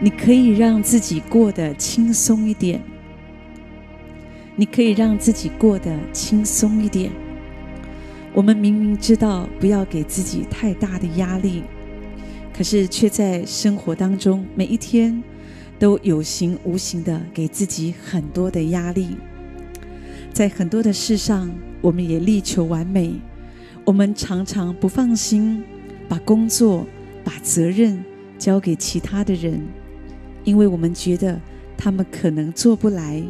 你可以让自己过得轻松一点，你可以让自己过得轻松一点。我们明明知道不要给自己太大的压力，可是却在生活当中每一天都有形无形的给自己很多的压力。在很多的事上，我们也力求完美，我们常常不放心把工作、把责任交给其他的人。因为我们觉得他们可能做不来，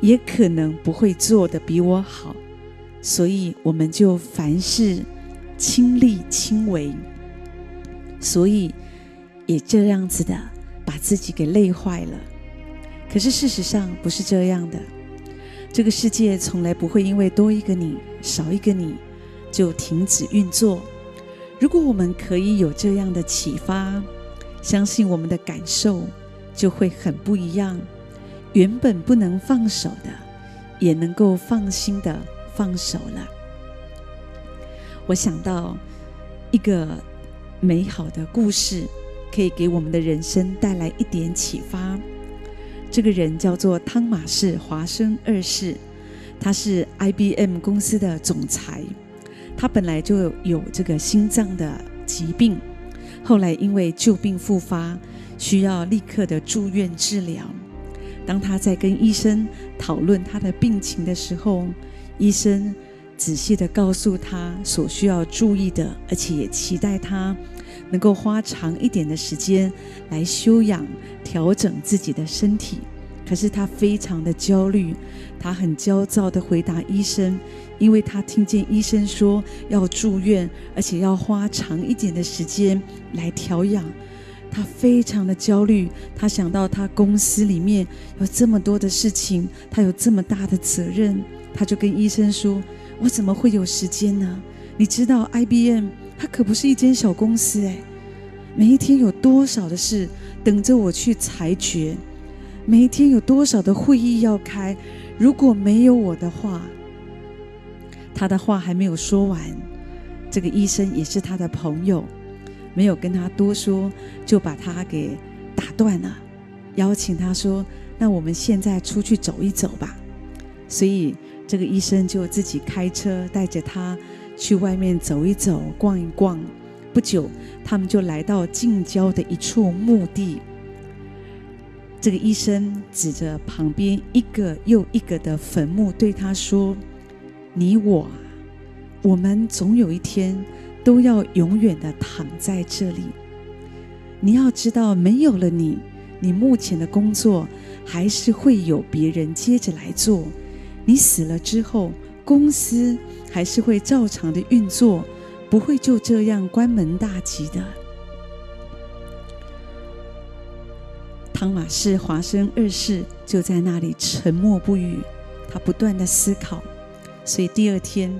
也可能不会做得比我好，所以我们就凡事亲力亲为，所以也这样子的把自己给累坏了。可是事实上不是这样的，这个世界从来不会因为多一个你，少一个你就停止运作。如果我们可以有这样的启发，相信我们的感受。就会很不一样，原本不能放手的，也能够放心的放手了。我想到一个美好的故事，可以给我们的人生带来一点启发。这个人叫做汤马士·华生二世，他是 IBM 公司的总裁。他本来就有这个心脏的疾病，后来因为旧病复发。需要立刻的住院治疗。当他在跟医生讨论他的病情的时候，医生仔细的告诉他所需要注意的，而且也期待他能够花长一点的时间来休养、调整自己的身体。可是他非常的焦虑，他很焦躁的回答医生，因为他听见医生说要住院，而且要花长一点的时间来调养。他非常的焦虑，他想到他公司里面有这么多的事情，他有这么大的责任，他就跟医生说：“我怎么会有时间呢？你知道，IBM 它可不是一间小公司诶，每一天有多少的事等着我去裁决，每一天有多少的会议要开，如果没有我的话，他的话还没有说完，这个医生也是他的朋友。”没有跟他多说，就把他给打断了，邀请他说：“那我们现在出去走一走吧。”所以这个医生就自己开车带着他去外面走一走、逛一逛。不久，他们就来到近郊的一处墓地。这个医生指着旁边一个又一个的坟墓，对他说：“你我，我们总有一天。”都要永远的躺在这里。你要知道，没有了你，你目前的工作还是会有别人接着来做。你死了之后，公司还是会照常的运作，不会就这样关门大吉的。汤玛士·华生二世就在那里沉默不语，他不断的思考。所以第二天。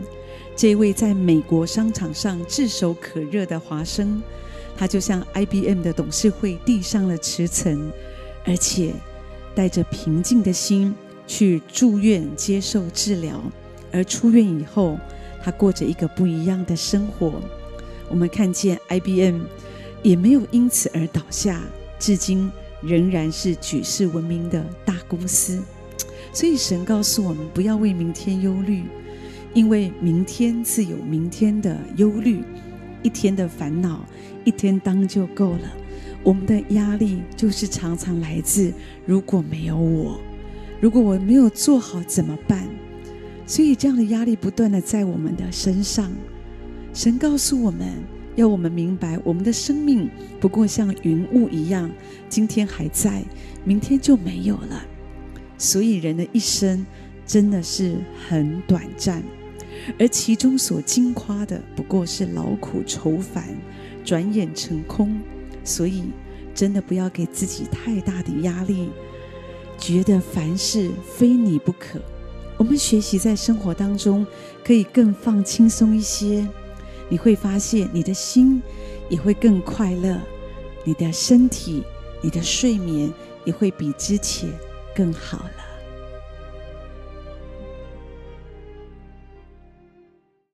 这位在美国商场上炙手可热的华生，他就向 IBM 的董事会递上了辞呈，而且带着平静的心去住院接受治疗。而出院以后，他过着一个不一样的生活。我们看见 IBM 也没有因此而倒下，至今仍然是举世闻名的大公司。所以神告诉我们，不要为明天忧虑。因为明天自有明天的忧虑，一天的烦恼一天当就够了。我们的压力就是常常来自如果没有我，如果我没有做好怎么办？所以这样的压力不断的在我们的身上。神告诉我们要我们明白，我们的生命不过像云雾一样，今天还在，明天就没有了。所以人的一生真的是很短暂。而其中所惊夸的不过是劳苦愁烦，转眼成空。所以，真的不要给自己太大的压力，觉得凡事非你不可。我们学习在生活当中可以更放轻松一些，你会发现你的心也会更快乐，你的身体、你的睡眠也会比之前更好了。